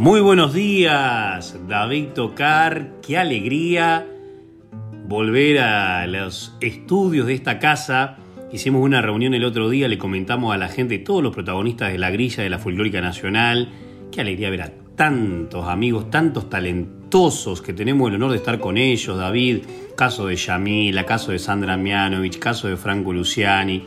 Muy buenos días, David Tocar. Qué alegría volver a los estudios de esta casa. Hicimos una reunión el otro día, le comentamos a la gente, todos los protagonistas de la grilla de la folclórica nacional. Qué alegría ver a tantos amigos, tantos talentosos que tenemos el honor de estar con ellos, David. Caso de Yamila, caso de Sandra Mianovich, caso de Franco Luciani.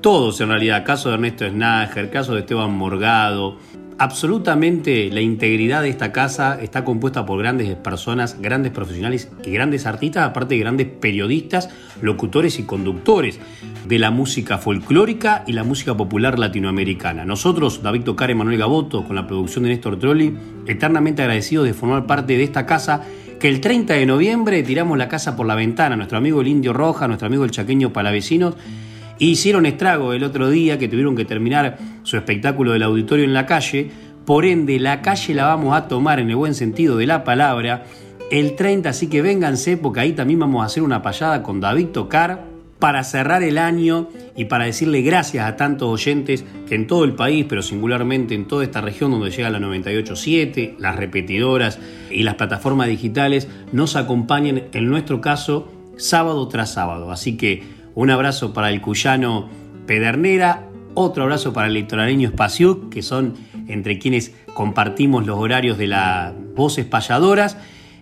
Todos en realidad, caso de Ernesto Snager, caso de Esteban Morgado absolutamente la integridad de esta casa está compuesta por grandes personas, grandes profesionales y grandes artistas, aparte de grandes periodistas, locutores y conductores de la música folclórica y la música popular latinoamericana. Nosotros, David Tocar y Manuel Gaboto, con la producción de Néstor Trolli, eternamente agradecidos de formar parte de esta casa que el 30 de noviembre tiramos la casa por la ventana. Nuestro amigo el Indio Roja, nuestro amigo el Chaqueño Palavecinos, hicieron estrago el otro día que tuvieron que terminar su espectáculo del auditorio en la calle. Por ende, la calle la vamos a tomar en el buen sentido de la palabra el 30, así que vénganse porque ahí también vamos a hacer una payada con David Tocar para cerrar el año y para decirle gracias a tantos oyentes que en todo el país, pero singularmente en toda esta región donde llega la 987, las repetidoras y las plataformas digitales nos acompañan en nuestro caso sábado tras sábado. Así que un abrazo para el cuyano Pedernera, otro abrazo para el litoraleño Espacio, que son entre quienes compartimos los horarios de las voces payadoras.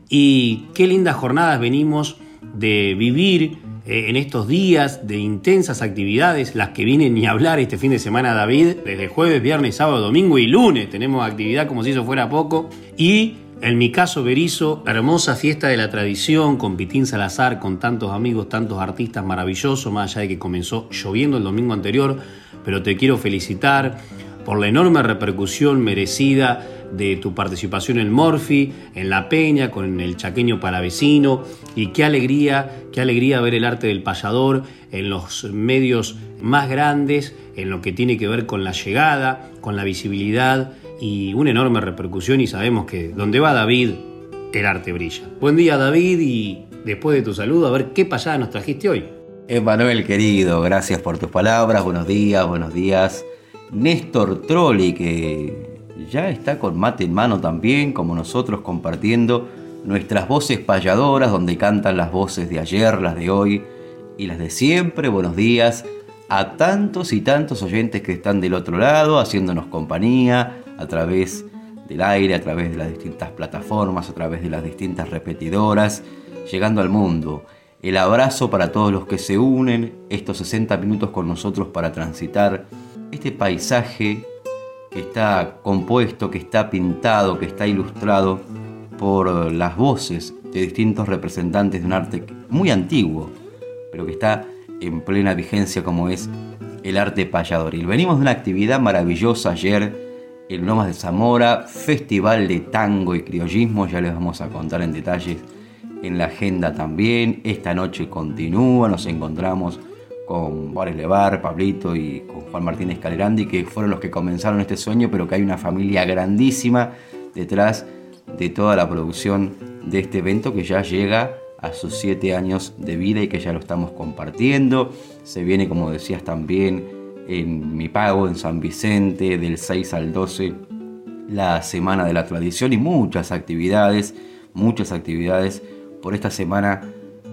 Y qué lindas jornadas venimos de vivir eh, en estos días de intensas actividades, las que vienen ni hablar este fin de semana, David, desde jueves, viernes, sábado, domingo y lunes tenemos actividad como si eso fuera poco. Y en mi caso, Berizo, hermosa fiesta de la tradición con Pitín Salazar, con tantos amigos, tantos artistas maravillosos, más allá de que comenzó lloviendo el domingo anterior, pero te quiero felicitar por la enorme repercusión merecida de tu participación en Morphy, en La Peña, con el chaqueño palavecino, y qué alegría, qué alegría ver el arte del payador en los medios más grandes, en lo que tiene que ver con la llegada, con la visibilidad y una enorme repercusión y sabemos que donde va David, el arte brilla. Buen día David y después de tu saludo a ver qué pasada nos trajiste hoy. Emanuel querido, gracias por tus palabras, buenos días, buenos días. Néstor Trolli que ya está con mate en mano también, como nosotros compartiendo nuestras voces payadoras donde cantan las voces de ayer, las de hoy y las de siempre. Buenos días a tantos y tantos oyentes que están del otro lado haciéndonos compañía, a través del aire, a través de las distintas plataformas, a través de las distintas repetidoras, llegando al mundo. El abrazo para todos los que se unen estos 60 minutos con nosotros para transitar este paisaje que está compuesto, que está pintado, que está ilustrado por las voces de distintos representantes de un arte muy antiguo, pero que está en plena vigencia como es el arte payadoril. Venimos de una actividad maravillosa ayer el Lomas de Zamora, Festival de Tango y Criollismo, ya les vamos a contar en detalles en la agenda también. Esta noche continúa, nos encontramos con Boris Levar, Pablito y con Juan Martínez Calerandi, que fueron los que comenzaron este sueño, pero que hay una familia grandísima detrás de toda la producción de este evento que ya llega a sus siete años de vida y que ya lo estamos compartiendo. Se viene, como decías también, en mi pago en San Vicente del 6 al 12 la Semana de la Tradición y muchas actividades, muchas actividades por esta semana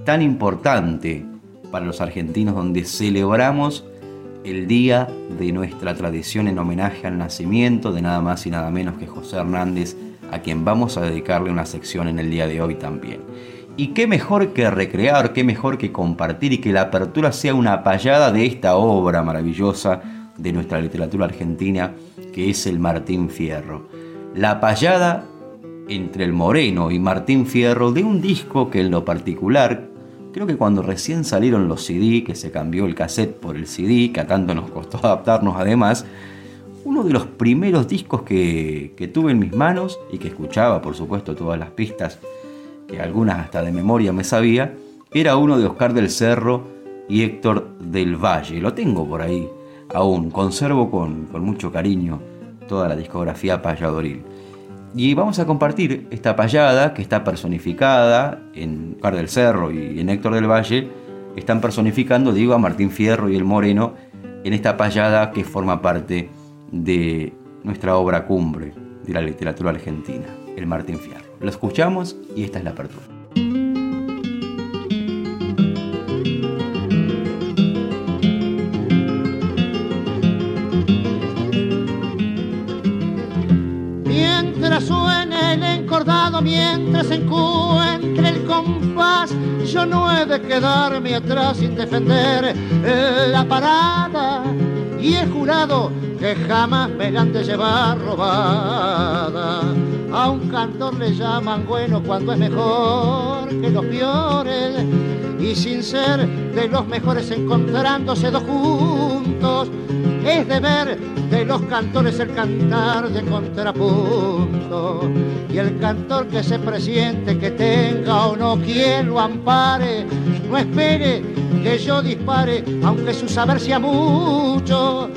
tan importante para los argentinos donde celebramos el día de nuestra tradición en homenaje al nacimiento de nada más y nada menos que José Hernández, a quien vamos a dedicarle una sección en el día de hoy también. Y qué mejor que recrear, qué mejor que compartir y que la apertura sea una payada de esta obra maravillosa de nuestra literatura argentina, que es el Martín Fierro. La payada entre el Moreno y Martín Fierro de un disco que en lo particular, creo que cuando recién salieron los CD, que se cambió el cassette por el CD, que a tanto nos costó adaptarnos además, uno de los primeros discos que, que tuve en mis manos y que escuchaba, por supuesto, todas las pistas, que algunas hasta de memoria me sabía, era uno de Oscar del Cerro y Héctor del Valle. Lo tengo por ahí aún, conservo con, mucho cariño toda la discografía payadoril. Y vamos a compartir esta payada que está personificada en Oscar del Cerro y en Héctor del Valle. Están personificando, digo, a Martín Fierro y el Moreno en esta payada que forma parte de nuestra obra cumbre de la literatura argentina, el Martín Fierro. Lo escuchamos y esta es la apertura. Mientras suene el encordado, mientras encuentre el compás, yo no he de quedarme atrás sin defender la parada. Y he jurado que jamás me la han de llevar robada. A un cantor le llaman bueno cuando es mejor que los peores. Y sin ser de los mejores encontrándose dos juntos, es deber de los cantores el cantar de contrapunto. Y el cantor que se presiente, que tenga o no quien lo ampare, no espere que yo dispare, aunque su saber sea mucho.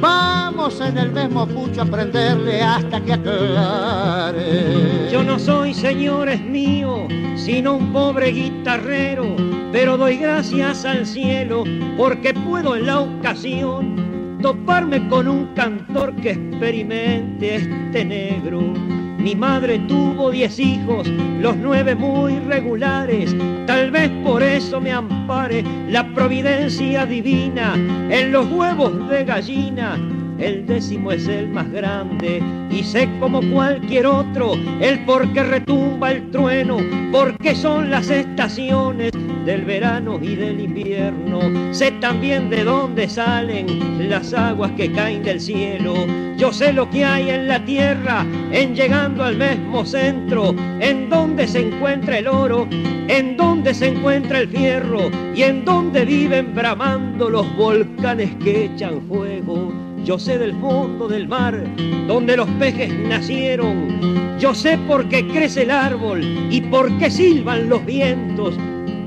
Vamos en el mismo pucho a aprenderle hasta que aclare. Yo no soy, señores míos, sino un pobre guitarrero, pero doy gracias al cielo porque puedo en la ocasión toparme con un cantor que experimente este negro. Mi madre tuvo diez hijos, los nueve muy regulares, tal vez por eso me ampare la providencia divina. En los huevos de gallina. El décimo es el más grande. Y sé como cualquier otro el por qué retumba el trueno, porque son las estaciones del verano y del invierno. Sé también de dónde salen las aguas que caen del cielo. Yo sé lo que hay en la tierra, en llegando al mismo centro, en donde se encuentra el oro, en donde se encuentra el fierro y en donde viven bramando los volcanes que echan fuego. Yo sé del fondo del mar, donde los peces nacieron. Yo sé por qué crece el árbol y por qué silban los vientos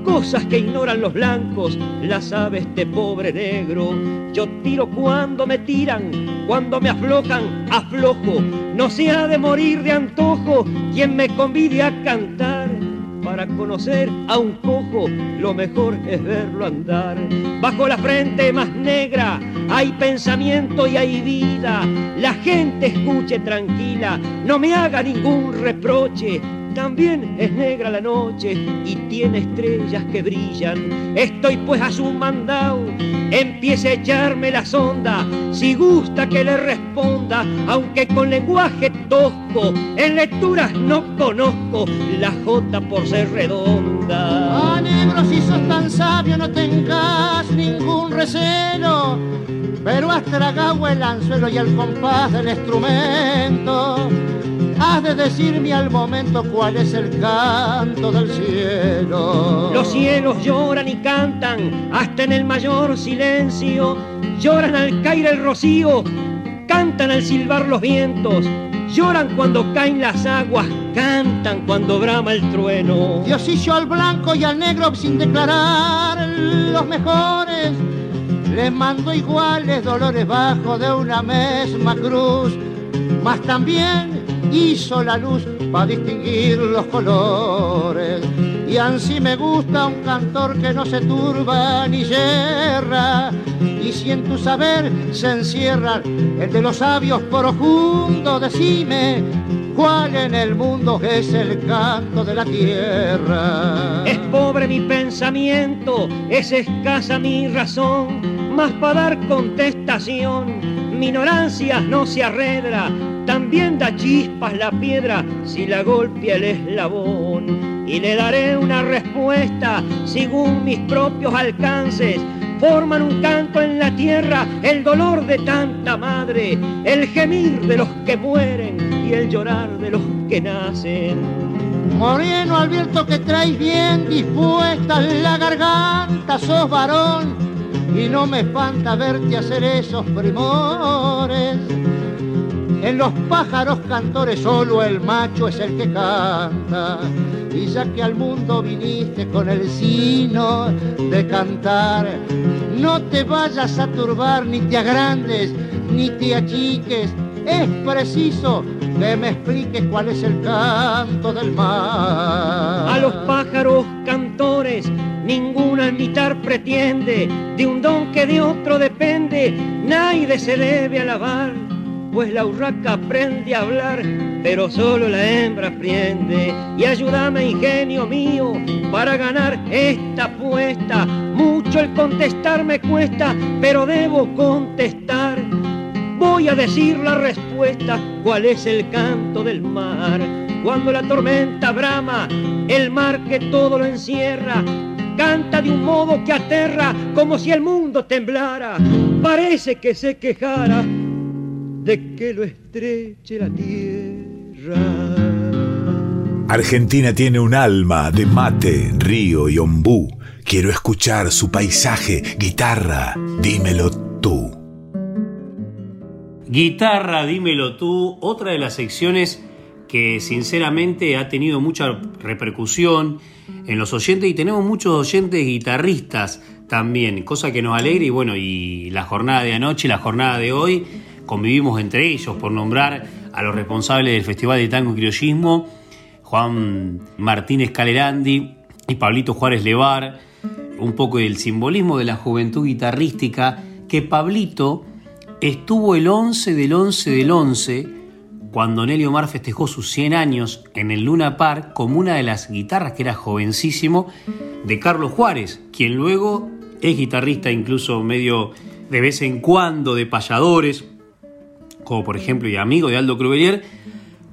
cosas que ignoran los blancos, las sabe este pobre negro. Yo tiro cuando me tiran, cuando me aflojan, aflojo. No se ha de morir de antojo quien me convide a cantar. Para conocer a un cojo, lo mejor es verlo andar. Bajo la frente más negra hay pensamiento y hay vida. La gente escuche tranquila, no me haga ningún reproche también es negra la noche y tiene estrellas que brillan. Estoy pues a su mandado, empiece a echarme la sonda. Si gusta que le responda, aunque con lenguaje tosco, en lecturas no conozco la J por ser redonda. Ah, negro, si sos tan sabio, no tengas ningún recelo. Pero has tragado el anzuelo y el compás del instrumento has de decirme al momento cuál es el canto del cielo. Los cielos lloran y cantan hasta en el mayor silencio, lloran al caer el rocío, cantan al silbar los vientos, lloran cuando caen las aguas, cantan cuando brama el trueno. Dios hizo al blanco y al negro sin declarar los mejores. Les mando iguales dolores bajo de una misma cruz, mas también hizo la luz para distinguir los colores. Y así me gusta un cantor que no se turba ni yerra. Y si en tu saber se encierra el de los sabios profundos, decime cuál en el mundo es el canto de la tierra. Es pobre mi pensamiento, es escasa mi razón Mas para dar contestación, mi ignorancia no se arredra, también da chispas la piedra si la golpea el eslabón. Y le daré una respuesta según mis propios alcances. Forman un canto en la tierra, el dolor de tanta madre, el gemir de los que mueren y el llorar de los que nacen. Moreno Alberto que traes bien dispuesta la garganta, sos varón y no me espanta verte hacer esos primores. En los pájaros cantores solo el macho es el que canta. Y ya que al mundo viniste con el sino de cantar, no te vayas a turbar ni te agrandes ni te achiques. Es preciso que me expliques cuál es el canto del mar. A los pájaros cantores ninguna imitar pretende, de un don que de otro depende, nadie se debe alabar pues la urraca aprende a hablar, pero solo la hembra aprende. Y ayúdame, ingenio mío, para ganar esta apuesta. Mucho el contestar me cuesta, pero debo contestar. Voy a decir la respuesta, cuál es el canto del mar. Cuando la tormenta brama, el mar que todo lo encierra, canta de un modo que aterra, como si el mundo temblara. Parece que se quejara de que lo estreche la tierra. Argentina tiene un alma de mate, río y ombú. Quiero escuchar su paisaje, guitarra, dímelo tú. Guitarra, dímelo tú, otra de las secciones que sinceramente ha tenido mucha repercusión en los oyentes y tenemos muchos oyentes guitarristas también, cosa que nos alegra y bueno, y la jornada de anoche y la jornada de hoy convivimos entre ellos, por nombrar a los responsables del Festival de Tango y Criollismo, Juan Martínez Calerandi y Pablito Juárez Levar, un poco del simbolismo de la juventud guitarrística, que Pablito estuvo el 11 del 11 del 11, cuando Nelly Omar festejó sus 100 años en el Luna Park como una de las guitarras que era jovencísimo de Carlos Juárez, quien luego es guitarrista incluso medio de vez en cuando de payadores, como por ejemplo y amigo de Aldo Crubelier,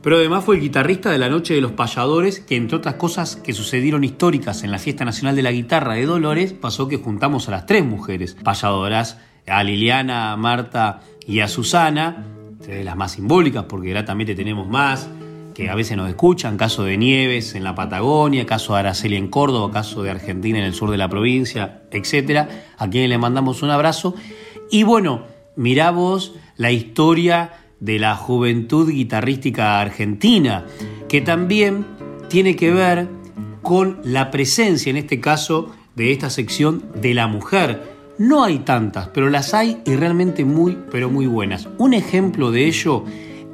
pero además fue el guitarrista de la Noche de los Payadores, que entre otras cosas que sucedieron históricas en la Fiesta Nacional de la Guitarra de Dolores, pasó que juntamos a las tres mujeres payadoras, a Liliana, a Marta y a Susana, de las más simbólicas, porque gratamente tenemos más, que a veces nos escuchan, caso de Nieves en la Patagonia, caso de Araceli en Córdoba, caso de Argentina en el sur de la provincia, etcétera, a quienes le mandamos un abrazo. Y bueno, mirá vos la historia de la juventud guitarrística argentina, que también tiene que ver con la presencia, en este caso, de esta sección de la mujer. No hay tantas, pero las hay y realmente muy, pero muy buenas. Un ejemplo de ello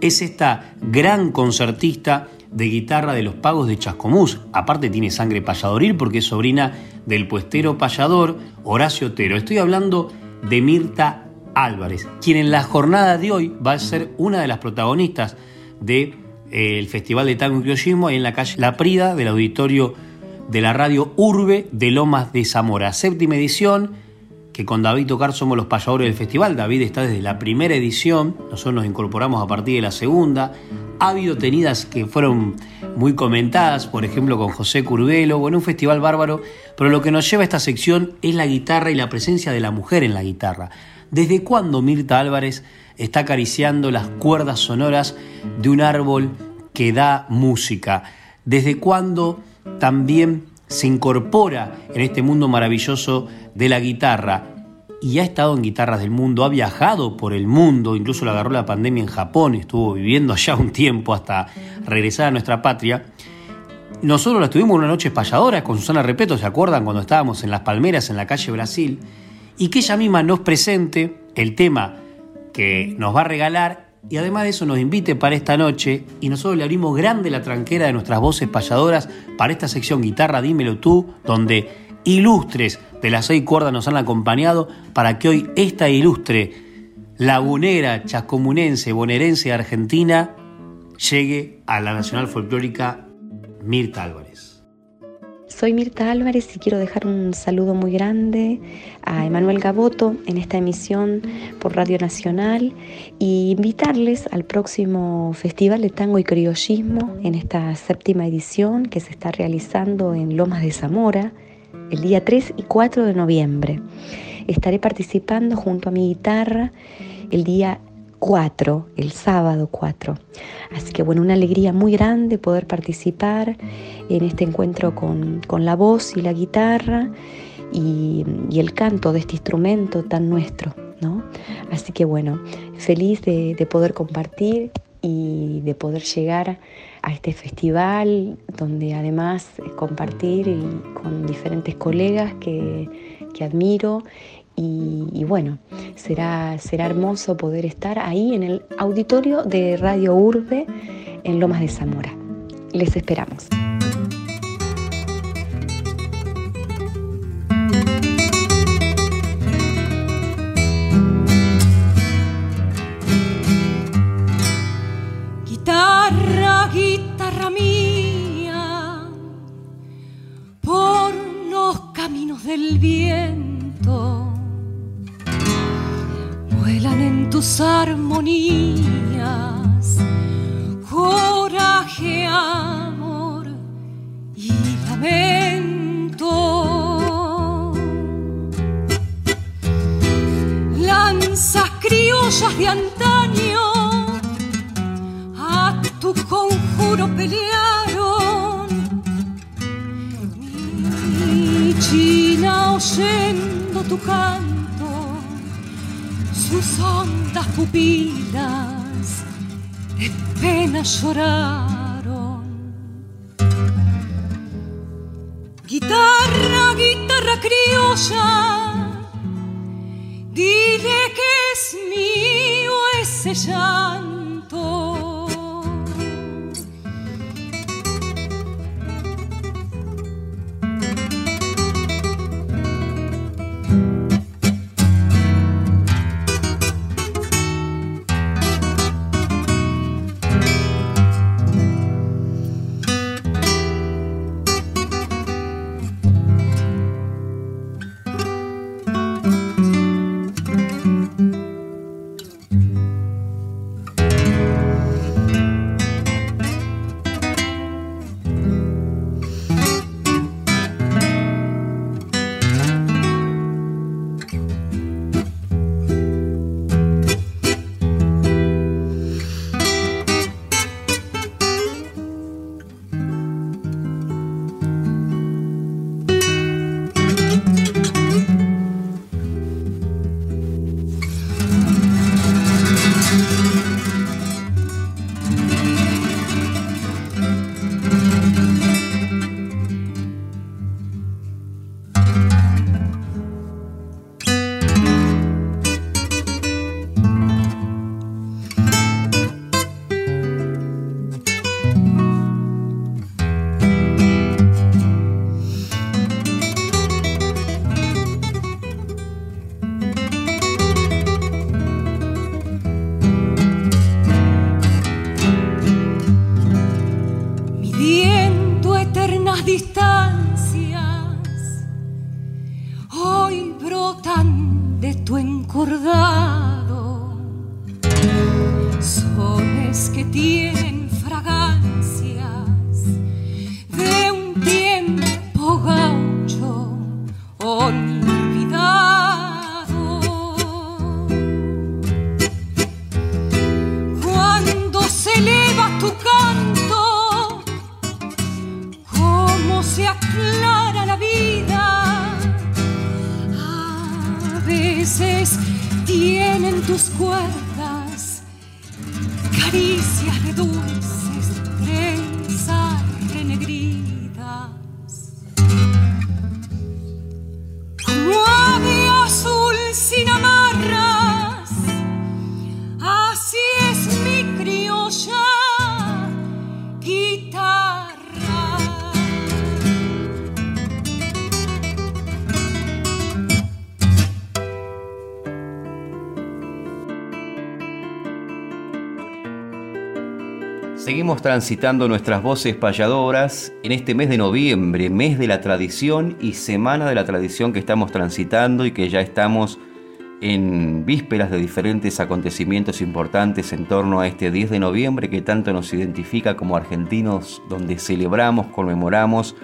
es esta gran concertista de guitarra de los pagos de Chascomús. Aparte tiene sangre payadoril porque es sobrina del puestero payador Horacio Otero. Estoy hablando de Mirta Álvarez, quien en la jornada de hoy va a ser una de las protagonistas del de, eh, Festival de Tango y Criollismo en la calle La Prida del auditorio de la radio Urbe de Lomas de Zamora. Séptima edición, que con David Tocar somos los payadores del festival. David está desde la primera edición, nosotros nos incorporamos a partir de la segunda. Ha habido tenidas que fueron muy comentadas, por ejemplo con José Curvelo, bueno, un festival bárbaro, pero lo que nos lleva a esta sección es la guitarra y la presencia de la mujer en la guitarra. ¿Desde cuándo Mirta Álvarez está acariciando las cuerdas sonoras de un árbol que da música? ¿Desde cuándo también se incorpora en este mundo maravilloso de la guitarra? y ha estado en guitarras del mundo, ha viajado por el mundo, incluso le agarró la pandemia en Japón, estuvo viviendo allá un tiempo hasta regresar a nuestra patria. Nosotros la tuvimos una noche espalladora con Susana Repeto, ¿se acuerdan? Cuando estábamos en Las Palmeras, en la calle Brasil y que ella misma nos presente el tema que nos va a regalar y además de eso nos invite para esta noche y nosotros le abrimos grande la tranquera de nuestras voces payadoras para esta sección Guitarra Dímelo tú, donde ilustres de las seis cuerdas nos han acompañado para que hoy esta ilustre lagunera, chascomunense, bonaerense argentina llegue a la Nacional Folclórica Mirta Álvarez. Soy Mirta Álvarez y quiero dejar un saludo muy grande a Emanuel Gaboto en esta emisión por Radio Nacional y invitarles al próximo Festival de Tango y Criollismo en esta séptima edición que se está realizando en Lomas de Zamora el día 3 y 4 de noviembre. Estaré participando junto a mi guitarra el día 4, el sábado 4. Así que bueno, una alegría muy grande poder participar en este encuentro con, la voz y la guitarra y, el canto de este instrumento tan nuestro. ¿no? Así que bueno, feliz de, poder compartir y de poder llegar a este festival donde además compartir con diferentes colegas que, que admiro y, bueno, será, será hermoso poder estar ahí en el auditorio de Radio Urbe en Lomas de Zamora. Les esperamos. Guitarra, guitarra mía, por los caminos del viento tus armonías, coraje, amor y lamento. Lanzas criollas de antaño a tu conjuro pelearon. Mi china oyendo tu canto sus hondas pupilas de pena lloraron. Guitarra, guitarra criolla, dile que es mío ese llanto. Seguimos transitando nuestras voces payadoras en este mes de noviembre, mes de la tradición y semana de la tradición que estamos transitando y que ya estamos en vísperas de diferentes acontecimientos importantes en torno a este 10 de noviembre que tanto nos identifica como argentinos, donde celebramos, conmemoramos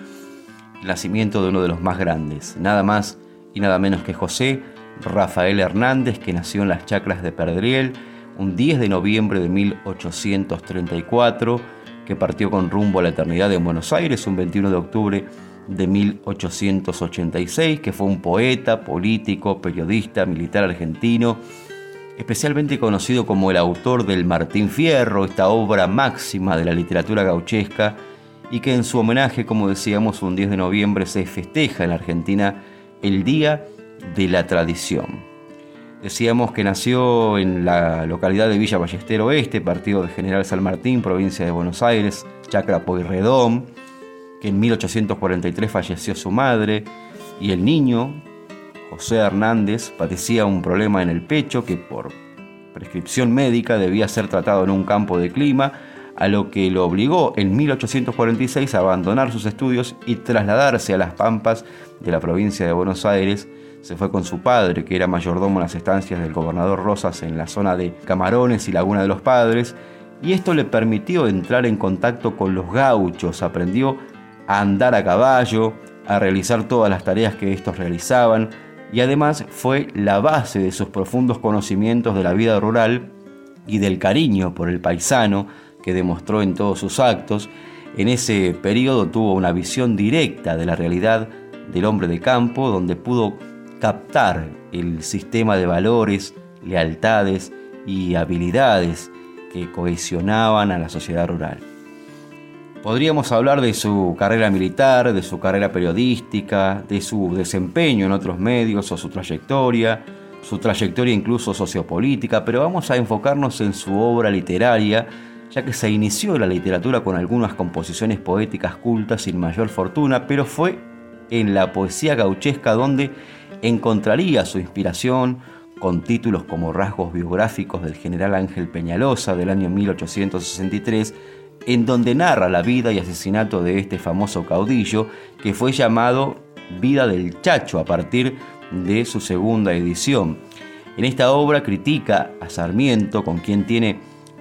el nacimiento de uno de los más grandes, nada más y nada menos que José Rafael Hernández, que nació en las chacras de Perdriel un 10 de noviembre de 1834, que partió con rumbo a la eternidad en Buenos Aires un 21 de octubre de 1886, que fue un poeta, político, periodista, militar argentino, especialmente conocido como el autor del Martín Fierro, esta obra máxima de la literatura gauchesca, y que en su homenaje, como decíamos, un 10 de noviembre se festeja en Argentina el Día de la Tradición. Decíamos que nació en la localidad de Villa Ballester Oeste, partido de General San Martín, provincia de Buenos Aires, Chacra Poirredón, que en 1843 falleció su madre, y el niño, José Hernández, padecía un problema en el pecho que por prescripción médica debía ser tratado en un campo de clima, a lo que lo obligó en 1846 a abandonar sus estudios y trasladarse a las Pampas de la provincia de Buenos Aires. Se fue con su padre, que era mayordomo en las estancias del gobernador Rosas en la zona de Camarones y Laguna de los Padres, y esto le permitió entrar en contacto con los gauchos, aprendió a andar a caballo, a realizar todas las tareas que estos realizaban, y además fue la base de sus profundos conocimientos de la vida rural y del cariño por el paisano, que demostró en todos sus actos, en ese periodo tuvo una visión directa de la realidad del hombre de campo, donde pudo captar el sistema de valores, lealtades y habilidades que cohesionaban a la sociedad rural. Podríamos hablar de su carrera militar, de su carrera periodística, de su desempeño en otros medios o su trayectoria, su trayectoria incluso sociopolítica, pero vamos a enfocarnos en su obra literaria ya que se inició la literatura con algunas composiciones poéticas cultas sin mayor fortuna, pero fue en la poesía gauchesca donde encontraría su inspiración con títulos como Rasgos biográficos del general Ángel Peñalosa del año 1863, en donde narra la vida y asesinato de este famoso caudillo que fue llamado Vida del Chacho a partir de su segunda edición. En esta obra critica a Sarmiento, con quien tiene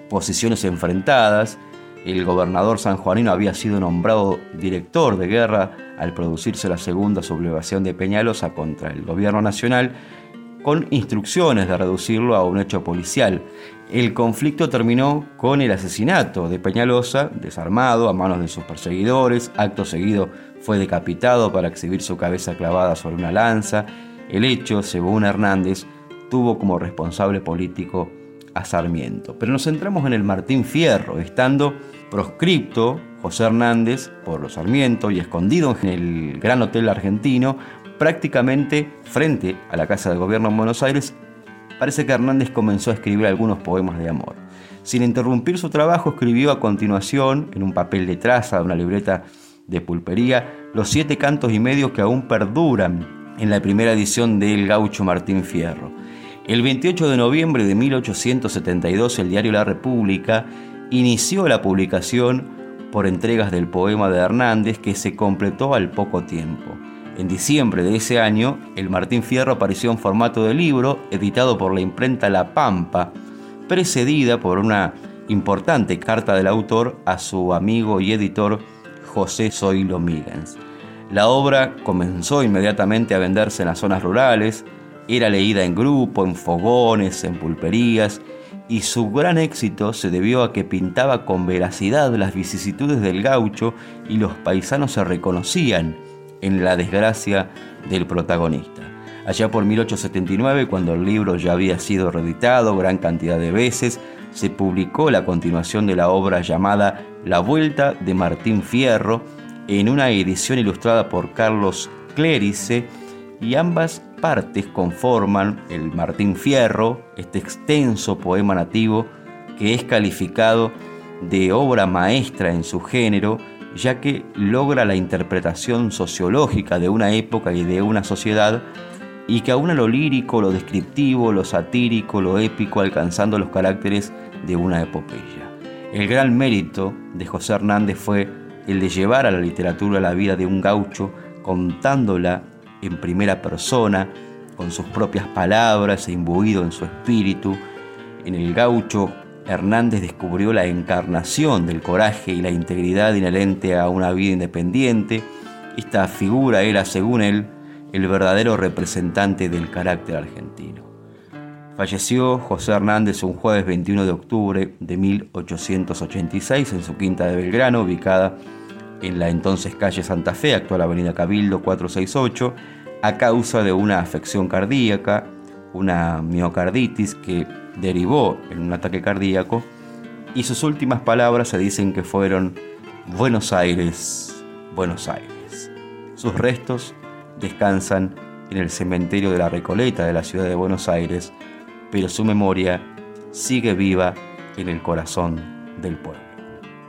posiciones enfrentadas. El gobernador sanjuanino había sido nombrado director de guerra al producirse la segunda sublevación de Peñalosa contra el gobierno nacional, con instrucciones de reducirlo a un hecho policial. El conflicto terminó con el asesinato de Peñalosa, desarmado a manos de sus perseguidores. Acto seguido fue decapitado para exhibir su cabeza clavada sobre una lanza. El hecho, según Hernández, tuvo como responsable político a Sarmiento. Pero nos centramos en el Martín Fierro, estando proscripto José Hernández por los Sarmiento y escondido en el Gran Hotel Argentino, prácticamente frente a la Casa de Gobierno en Buenos Aires, parece que Hernández comenzó a escribir algunos poemas de amor. Sin interrumpir su trabajo, escribió a continuación, en un papel de traza de una libreta de pulpería, los siete cantos y medio que aún perduran en la primera edición del gaucho Martín Fierro. El 28 de noviembre de 1872 el diario La República inició la publicación por entregas del poema de Hernández que se completó al poco tiempo. En diciembre de ese año, el Martín Fierro apareció en formato de libro, editado por la imprenta La Pampa, precedida por una importante carta del autor a su amigo y editor José Zoilo Migens. La obra comenzó inmediatamente a venderse en las zonas rurales, era leída en grupo, en fogones, en pulperías, y su gran éxito se debió a que pintaba con veracidad las vicisitudes del gaucho y los paisanos se reconocían en la desgracia del protagonista. Allá por 1879, cuando el libro ya había sido reeditado gran cantidad de veces, se publicó la continuación de la obra llamada La Vuelta de Martín Fierro, en una edición ilustrada por Carlos Clérice, y ambas partes conforman el Martín Fierro, este extenso poema nativo que es calificado de obra maestra en su género, ya que logra la interpretación sociológica de una época y de una sociedad y que aúna lo lírico, lo descriptivo, lo satírico, lo épico, alcanzando los caracteres de una epopeya. El gran mérito de José Hernández fue el de llevar a la literatura la vida de un gaucho contándola en primera persona, con sus propias palabras e imbuido en su espíritu. En el gaucho, Hernández descubrió la encarnación del coraje y la integridad inherente a una vida independiente. Esta figura era, según él, el verdadero representante del carácter argentino. Falleció José Hernández un jueves 21 de octubre de 1886 en su quinta de Belgrano, ubicada en la entonces calle Santa Fe, actual Avenida Cabildo 468, a causa de una afección cardíaca, una miocarditis que derivó en un ataque cardíaco, y sus últimas palabras se dicen que fueron Buenos Aires, Buenos Aires. Sus restos descansan en el cementerio de la Recoleta de la ciudad de Buenos Aires, pero su memoria sigue viva en el corazón del pueblo.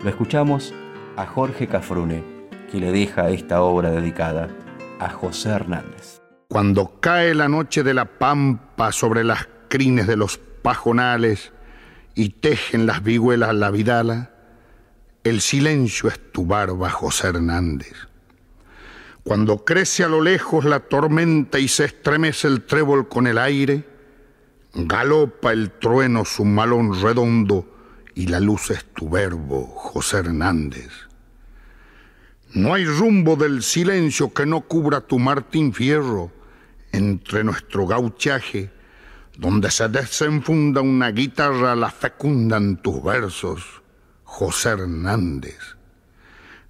Lo escuchamos a Jorge Cafrune, que le deja esta obra dedicada a José Hernández. Cuando cae la noche de la pampa sobre las crines de los pajonales y tejen las vihuelas la vidala, el silencio es tu barba, José Hernández. Cuando crece a lo lejos la tormenta y se estremece el trébol con el aire, galopa el trueno su malón redondo y la luz es tu verbo, José Hernández. No hay rumbo del silencio que no cubra tu Martín Fierro entre nuestro gauchaje, donde se desenfunda una guitarra, la fecundan tus versos, José Hernández.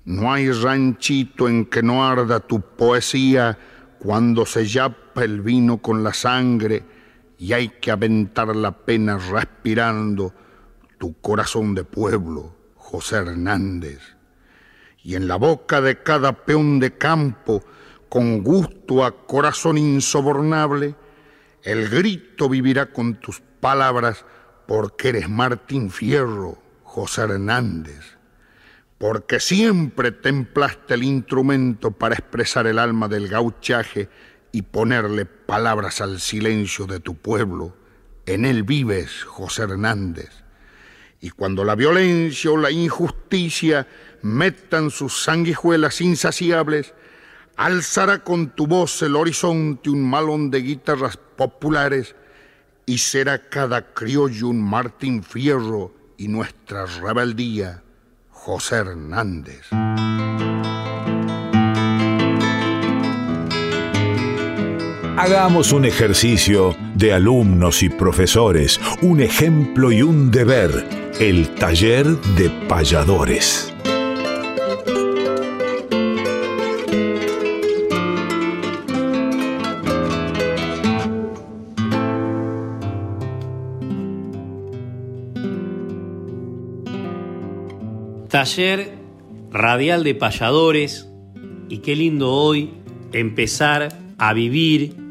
No hay ranchito en que no arda tu poesía cuando se yapa el vino con la sangre y hay que aventar la pena respirando tu corazón de pueblo, José Hernández y en la boca de cada peón de campo, con gusto a corazón insobornable, el grito vivirá con tus palabras, porque eres Martín Fierro, José Hernández, porque siempre templaste el instrumento para expresar el alma del gauchaje y ponerle palabras al silencio de tu pueblo. En él vives, José Hernández. Y cuando la violencia o la injusticia metan sus sanguijuelas insaciables, alzará con tu voz el horizonte un malón de guitarras populares y será cada criollo un Martín Fierro y nuestra rebeldía José Hernández. Hagamos un ejercicio de alumnos y profesores, un ejemplo y un deber, el taller de payadores. Taller radial de payadores y qué lindo hoy empezar a vivir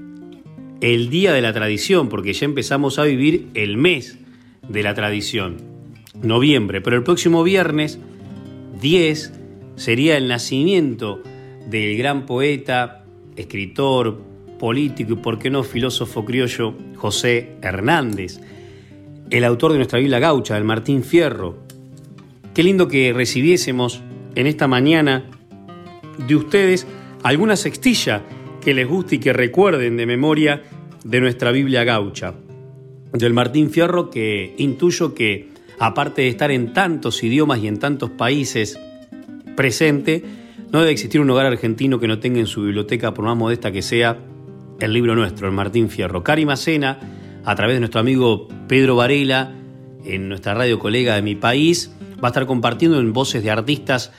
el día de la tradición, porque ya empezamos a vivir el mes de la tradición, noviembre, pero el próximo viernes 10 sería el nacimiento del gran poeta, escritor, político y, por qué no, filósofo criollo José Hernández, el autor de nuestra Biblia Gaucha, del Martín Fierro, Qué lindo que recibiésemos en esta mañana de ustedes alguna sextilla que les guste y que recuerden de memoria de nuestra Biblia gaucha, del Martín Fierro, que intuyo que, aparte de estar en tantos idiomas y en tantos países presente, no debe existir un hogar argentino que no tenga en su biblioteca, por más modesta que sea, el libro nuestro, el Martín Fierro. Cari Macena, a través de nuestro amigo Pedro Varela, en nuestra radio colega de mi país, va a estar compartiendo en voces de artistas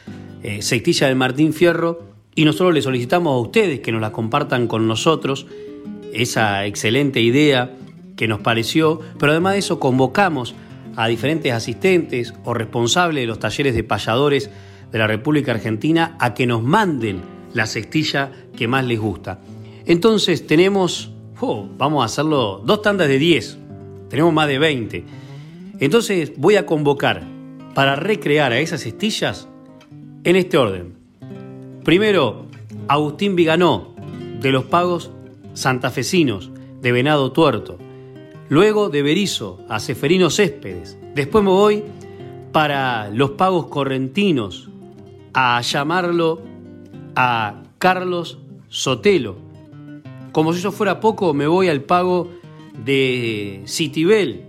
eh, del Martín Fierro y nosotros le solicitamos a ustedes que nos la compartan con nosotros, esa excelente idea que nos pareció, pero además de eso convocamos a diferentes asistentes o responsables de los talleres de payadores de la República Argentina a que nos manden la cestilla que más les gusta. Entonces tenemos, vamos a hacerlo, dos tandas de 10, tenemos más de 20. Entonces voy a convocar para recrear a esas estillas en este orden. Primero, Agustín Viganó, de los pagos santafesinos, de Venado Tuerto. Luego de Berizo, a Seferino Céspedes. Después me voy para los pagos correntinos a llamarlo a Carlos Sotelo. Como si eso fuera poco, me voy al pago de Citibel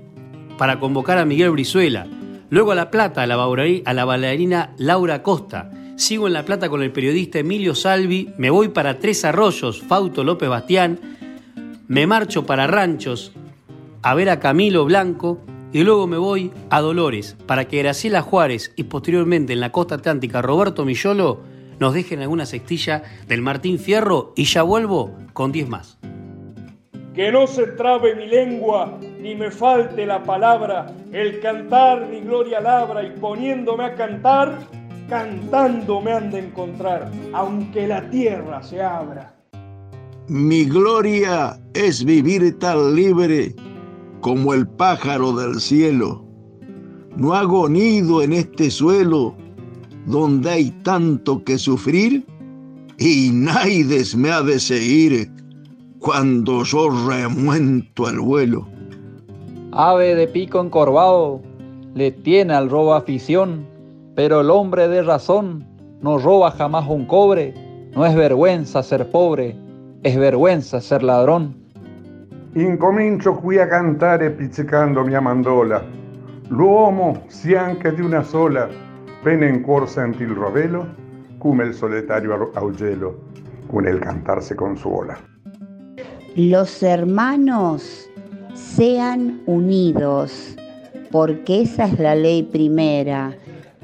para convocar a Miguel Brizuela. Luego a La Plata, a la, a la bailarina Laura Costa. Sigo en La Plata con el periodista Emilio Salvi. Me voy para Tres Arroyos, Fauto López Bastián. Me marcho para Ranchos a ver a Camilo Blanco y luego me voy a Dolores para que Graciela Juárez y posteriormente en la costa atlántica Roberto Millolo nos dejen alguna cestilla del Martín Fierro y ya vuelvo con 10 más. Que no se trabe mi lengua, ni me falte la palabra, el cantar mi gloria labra y poniéndome a cantar, cantando me han de encontrar, aunque la tierra se abra. Mi gloria es vivir tan libre como el pájaro del cielo. No hago nido en este suelo donde hay tanto que sufrir y naides me ha de seguir cuando yo remuento el vuelo. Ave de pico encorvado, le tiene al robo afición, pero el hombre de razón no roba jamás un cobre, no es vergüenza ser pobre, es vergüenza ser ladrón. Incomincio qui a cantare pizzicando mia mandola. L'uomo, si anche di una sola, pene in cuor senti il rovelo, come il solitario augelo, con el cantar se consuela. Los hermanos sean unidos, porque esa es la ley primera.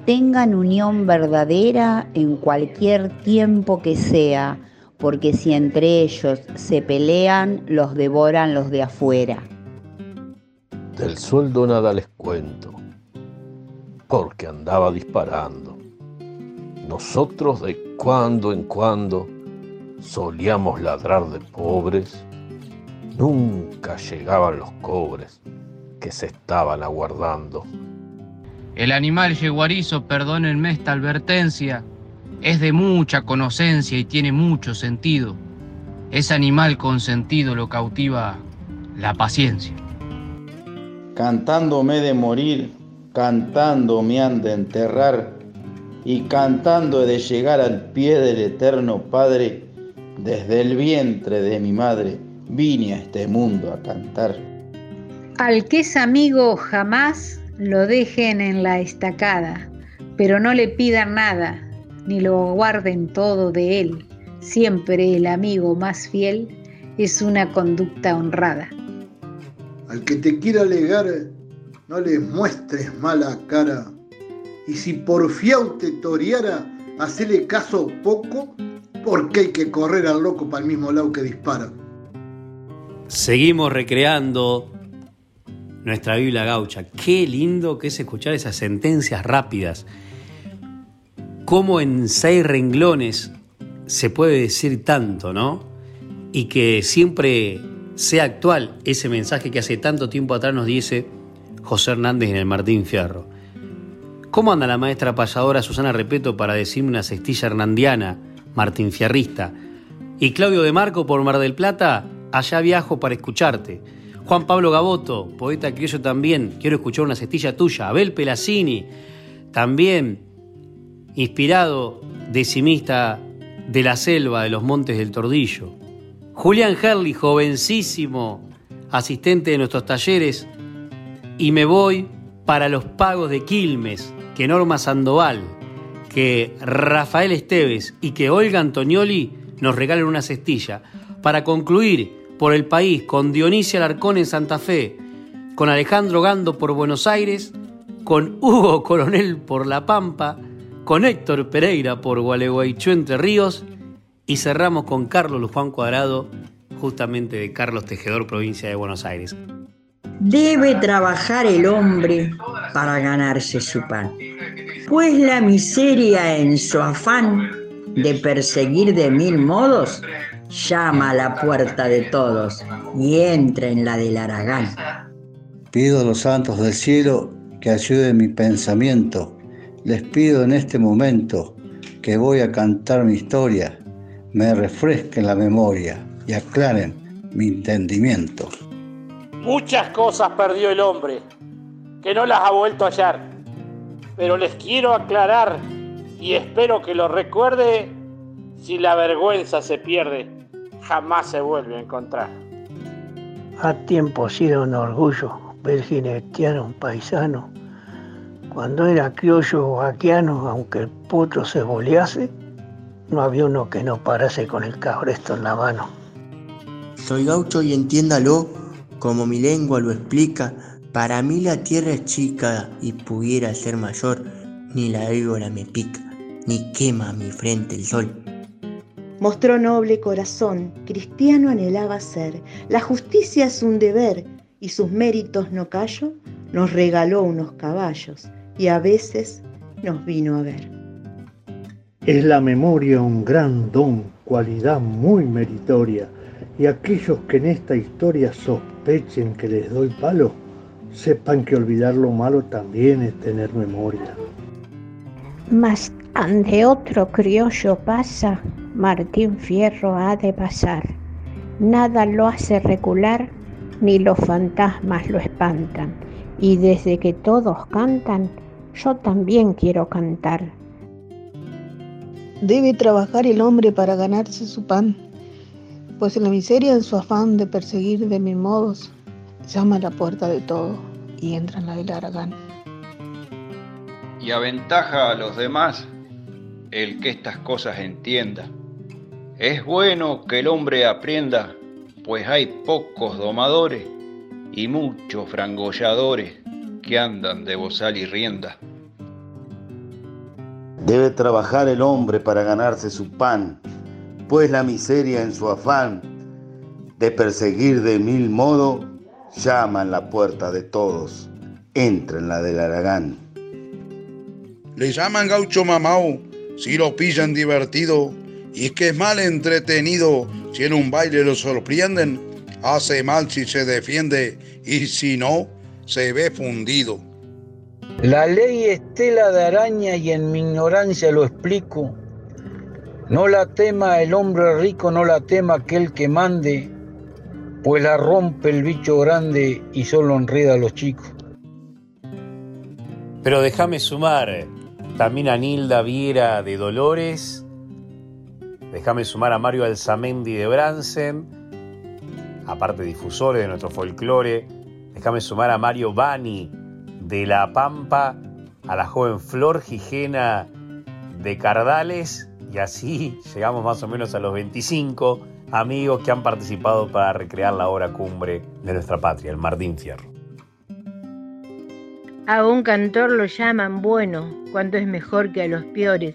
Tengan unión verdadera en cualquier tiempo que sea porque si entre ellos se pelean, los devoran los de afuera. Del sueldo nada les cuento, porque andaba disparando. Nosotros de cuando en cuando solíamos ladrar de pobres, nunca llegaban los cobres que se estaban aguardando. El animal yeguarizo, perdónenme esta advertencia, es de mucha conocencia y tiene mucho sentido. Ese animal con sentido lo cautiva la paciencia. Cantándome de morir, cantando me han de enterrar, y cantando he de llegar al pie del eterno Padre, desde el vientre de mi madre vine a este mundo a cantar. Al que es amigo jamás lo dejen en la estacada, pero no le pidan nada, ni lo guarden todo de él. Siempre el amigo más fiel es una conducta honrada. Al que te quiera alegar, no le muestres mala cara. Y si por fiau te toreara, hacele caso poco, porque hay que correr al loco para el mismo lado que dispara. Seguimos recreando nuestra Biblia gaucha. Qué lindo que es escuchar esas sentencias rápidas cómo en seis renglones se puede decir tanto, ¿no? Y que siempre sea actual ese mensaje que hace tanto tiempo atrás nos dice José Hernández en el Martín Fierro. ¿Cómo anda la maestra payadora Susana Repeto para decirme una cestilla hernandiana, Martín Fierrista? Y Claudio de Marco por Mar del Plata, allá viajo para escucharte. Juan Pablo Gaboto, poeta criollo también, quiero escuchar una cestilla tuya. Abel Pelacini, también inspirado, decimista de la selva, de los montes del Tordillo. Julián Herli, jovencísimo, asistente de nuestros talleres, y me voy para los pagos de Quilmes, que Norma Sandoval, que Rafael Esteves y que Olga Antonioli nos regalen una cestilla, para concluir por el país con Dionisia Alarcón en Santa Fe, con Alejandro Gando por Buenos Aires, con Hugo Coronel por La Pampa, con Héctor Pereira por Gualeguaychú Entre Ríos y cerramos con Carlos Juan Cuadrado, justamente de Carlos Tejedor, provincia de Buenos Aires. Debe trabajar el hombre para ganarse su pan, pues la miseria en su afán de perseguir de mil modos llama a la puerta de todos y entra en la del Aragán. Pido a los santos del cielo que ayuden mi pensamiento les pido en este momento que voy a cantar mi historia, me refresquen la memoria y aclaren mi entendimiento. Muchas cosas perdió el hombre, que no las ha vuelto a hallar. pero les quiero aclarar y espero que lo recuerde, si la vergüenza se pierde, jamás se vuelve a encontrar. Ha tiempo sido un orgullo ver un paisano. Cuando era criollo o vaquiano, aunque el potro se bolease, no había uno que no parase con el cabresto en la mano. Soy gaucho y entiéndalo, como mi lengua lo explica, para mí la tierra es chica y pudiera ser mayor, ni la víbora me pica, ni quema mi frente el sol. Mostró noble corazón, cristiano anhelaba ser, la justicia es un deber y sus méritos no callo, nos regaló unos caballos y a veces nos vino a ver. Es la memoria un gran don, cualidad muy meritoria, y aquellos que en esta historia sospechen que les doy palo, sepan que olvidar lo malo también es tener memoria. Mas ante otro criollo pasa, Martín Fierro ha de pasar. Nada lo hace recular, ni los fantasmas lo espantan. Y desde que todos cantan, yo también quiero cantar. Debe trabajar el hombre para ganarse su pan, pues en la miseria, en su afán de perseguir de mil modos, llama a la puerta de todo y entra en la del Aragán. Y aventaja a los demás el que estas cosas entienda. Es bueno que el hombre aprenda, pues hay pocos domadores y muchos frangolladores que andan de bozal y rienda. Debe trabajar el hombre para ganarse su pan, pues la miseria en su afán de perseguir de mil modos llama en la puerta de todos, entra en la del Aragán. Le llaman gaucho mamau si lo pillan divertido y es que es mal entretenido si en un baile lo sorprenden, hace mal si se defiende y si no, se ve fundido. La ley es tela de araña y en mi ignorancia lo explico. No la tema el hombre rico, no la tema aquel que mande, pues la rompe el bicho grande y solo enreda a los chicos. Pero déjame sumar también a Nilda Viera de Dolores, déjame sumar a Mario Alzamendi de Bransen, aparte difusores de nuestro folclore, déjame sumar a Mario Bani de La Pampa, a la joven Flor Gijena de Cardales, y así llegamos más o menos a los 25 amigos que han participado para recrear la obra cumbre de nuestra patria, el Martín Fierro. A un cantor lo llaman bueno, cuando es mejor que a los peores,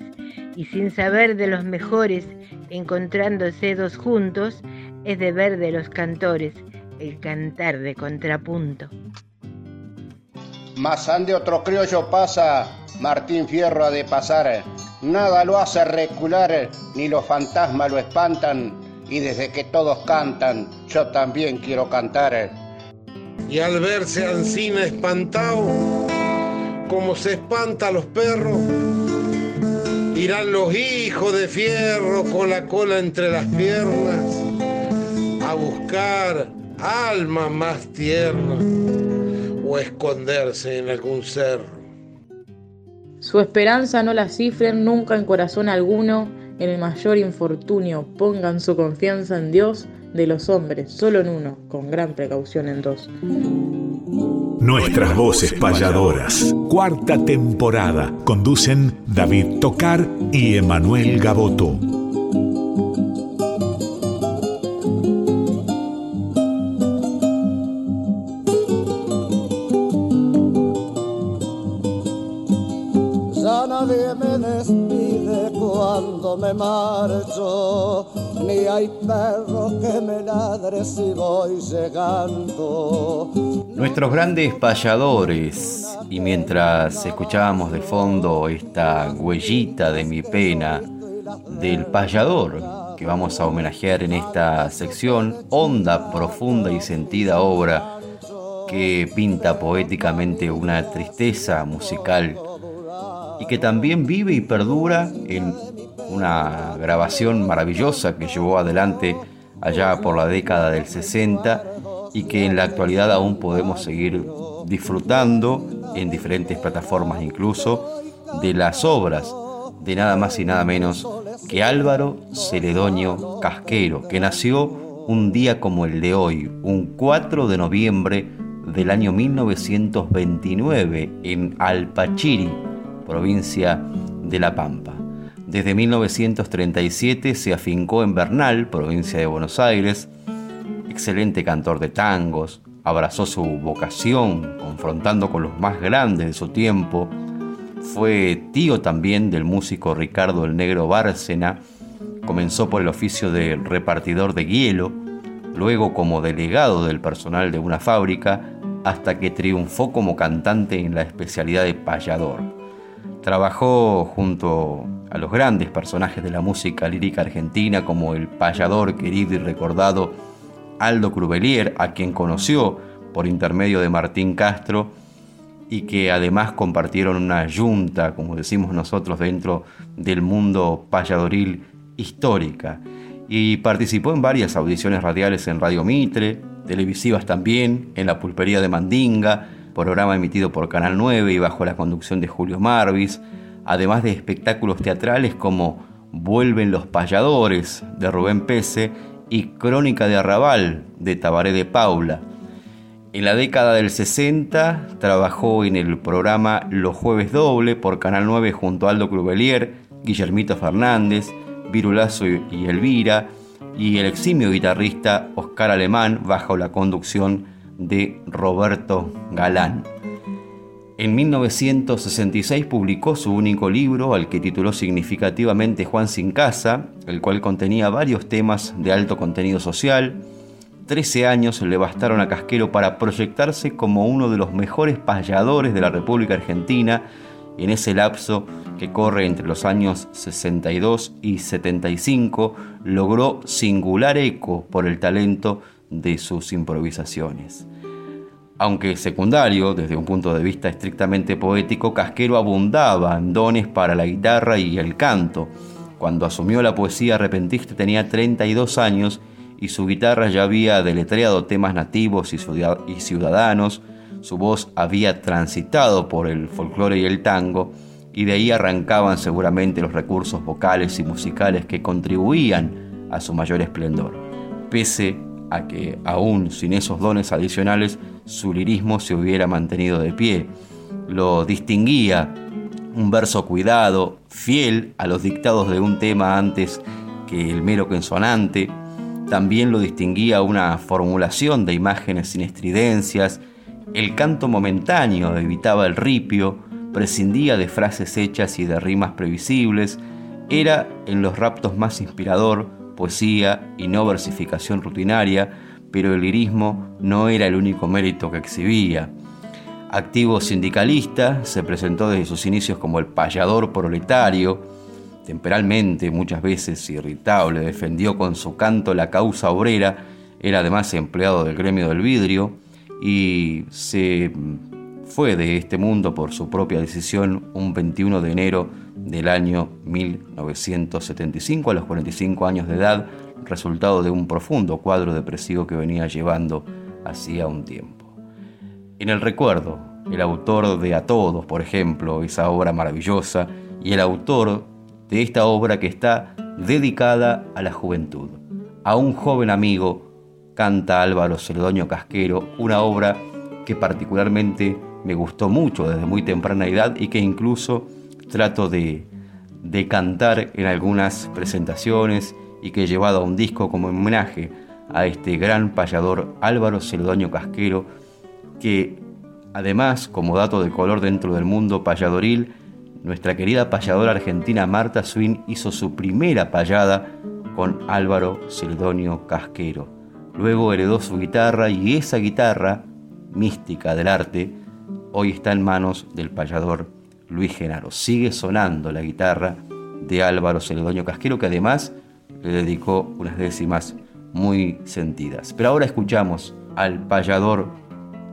y sin saber de los mejores, encontrándose dos juntos, es deber de los cantores el cantar de contrapunto. Mas ande otro criollo pasa, Martín Fierro ha de pasar, nada lo hace recular, ni los fantasmas lo espantan, y desde que todos cantan, yo también quiero cantar. Y al verse Ancina espantado, como se espanta a los perros, irán los hijos de fierro con la cola entre las piernas a buscar alma más tierna o esconderse en algún cerro. Su esperanza no la cifren nunca en corazón alguno, en el mayor infortunio pongan su confianza en Dios de los hombres, solo en uno, con gran precaución en dos. Nuestras voces payadoras. Cuarta temporada. Conducen David Tocar y Emanuel Gaboto. Ya nadie me despide cuando me marcho, ni hay perro que me ladre si voy llegando. Nuestros grandes payadores, y mientras escuchábamos de fondo esta huellita de mi pena del payador que vamos a homenajear en esta sección, honda, profunda y sentida obra que pinta poéticamente una tristeza musical y que también vive y perdura en una grabación maravillosa que llevó adelante allá por la década del 60 y que en la actualidad aún podemos seguir disfrutando en diferentes plataformas incluso, de las obras de nada más y nada menos que Álvaro Celedonio Casquero, que nació un día como el de hoy, un 4 de noviembre del año 1929 en Alpachiri, provincia de La Pampa. Desde 1937 se afincó en Bernal, provincia de Buenos Aires, excelente cantor de tangos, abrazó su vocación confrontando con los más grandes de su tiempo, fue tío también del músico Ricardo el Negro Bárcena, comenzó por el oficio de repartidor de hielo, luego como delegado del personal de una fábrica, hasta que triunfó como cantante en la especialidad de payador. Trabajó junto a los grandes personajes de la música lírica argentina como el payador querido y recordado Aldo Crubelier, a quien conoció por intermedio de Martín Castro y que además compartieron una yunta, como decimos nosotros, dentro del mundo payadoril histórica. Y participó en varias audiciones radiales en Radio Mitre, televisivas también, en La Pulpería de Mandinga, programa emitido por Canal 9 y bajo la conducción de Julio Marvis, además de espectáculos teatrales como Vuelven los payadores de Rubén Pese y Crónica de Arrabal de Tabaré de Paula. En la década del 60 trabajó en el programa Los Jueves Doble por Canal 9 junto a Aldo Crubelier, Guillermito Fernández, Virulazo y Elvira, y el eximio guitarrista Oscar Alemán bajo la conducción de Roberto Galán. En 1966 publicó su único libro, al que tituló significativamente Juan sin casa, el cual contenía varios temas de alto contenido social. Trece años le bastaron a Casquero para proyectarse como uno de los mejores payadores de la República Argentina en ese lapso que corre entre los años 62 y 75, logró singular eco por el talento de sus improvisaciones. Aunque secundario, desde un punto de vista estrictamente poético, Casquero abundaba en dones para la guitarra y el canto. Cuando asumió la poesía repentista tenía 32 años y su guitarra ya había deletreado temas nativos y ciudadanos, su voz había transitado por el folclore y el tango, y de ahí arrancaban seguramente los recursos vocales y musicales que contribuían a su mayor esplendor. Pese a que, aún sin esos dones adicionales, su lirismo se hubiera mantenido de pie. Lo distinguía un verso cuidado, fiel a los dictados de un tema antes que el mero consonante. También lo distinguía una formulación de imágenes sin estridencias. El canto momentáneo evitaba el ripio, prescindía de frases hechas y de rimas previsibles. Era en los raptos más inspirador, poesía y no versificación rutinaria, pero el lirismo no era el único mérito que exhibía. Activo sindicalista, se presentó desde sus inicios como el payador proletario, temperalmente muchas veces irritable, defendió con su canto la causa obrera, era además empleado del gremio del vidrio y se fue de este mundo por su propia decisión un 21 de enero del año 1975 a los 45 años de edad resultado de un profundo cuadro depresivo que venía llevando hacía un tiempo. En el recuerdo, el autor de A Todos, por ejemplo, esa obra maravillosa, y el autor de esta obra que está dedicada a la juventud. A un joven amigo canta Álvaro Celedonio Casquero, una obra que particularmente me gustó mucho desde muy temprana edad y que incluso trato de, de cantar en algunas presentaciones y que llevado a un disco como homenaje a este gran payador Álvaro Celedonio Casquero, que además, como dato de color dentro del mundo payadoril, nuestra querida payadora argentina Marta Swin hizo su primera payada con Álvaro Celedonio Casquero. Luego heredó su guitarra y esa guitarra, mística del arte, hoy está en manos del payador Luis Genaro. Sigue sonando la guitarra de Álvaro Celedonio Casquero, que además le dedicó unas décimas muy sentidas. Pero ahora escuchamos al payador